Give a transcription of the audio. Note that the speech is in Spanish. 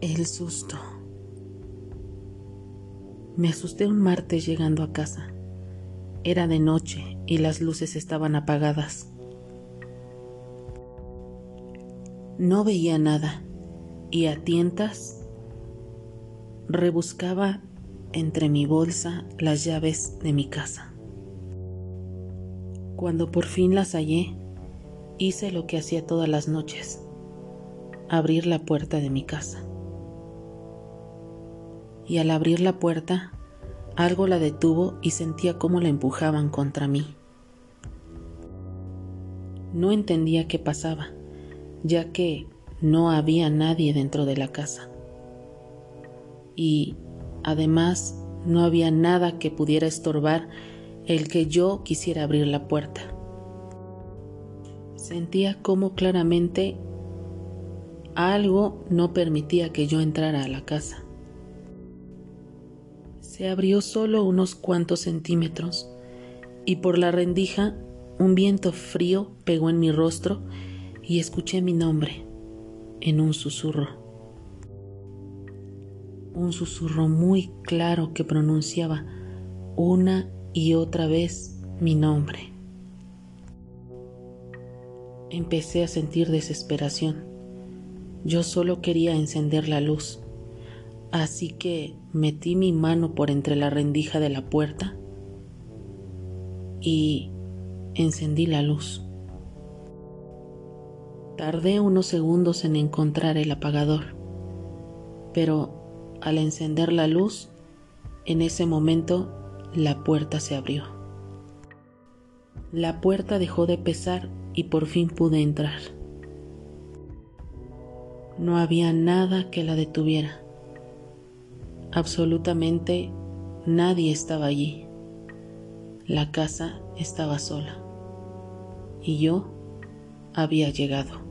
El susto. Me asusté un martes llegando a casa. Era de noche y las luces estaban apagadas. No veía nada y a tientas rebuscaba entre mi bolsa las llaves de mi casa. Cuando por fin las hallé, hice lo que hacía todas las noches, abrir la puerta de mi casa. Y al abrir la puerta, algo la detuvo y sentía cómo la empujaban contra mí. No entendía qué pasaba, ya que no había nadie dentro de la casa. Y además no había nada que pudiera estorbar el que yo quisiera abrir la puerta. Sentía como claramente algo no permitía que yo entrara a la casa. Se abrió solo unos cuantos centímetros y por la rendija un viento frío pegó en mi rostro y escuché mi nombre en un susurro. Un susurro muy claro que pronunciaba una y otra vez mi nombre. Empecé a sentir desesperación. Yo solo quería encender la luz, así que metí mi mano por entre la rendija de la puerta y encendí la luz. Tardé unos segundos en encontrar el apagador, pero al encender la luz, en ese momento la puerta se abrió. La puerta dejó de pesar y por fin pude entrar. No había nada que la detuviera. Absolutamente nadie estaba allí. La casa estaba sola y yo había llegado.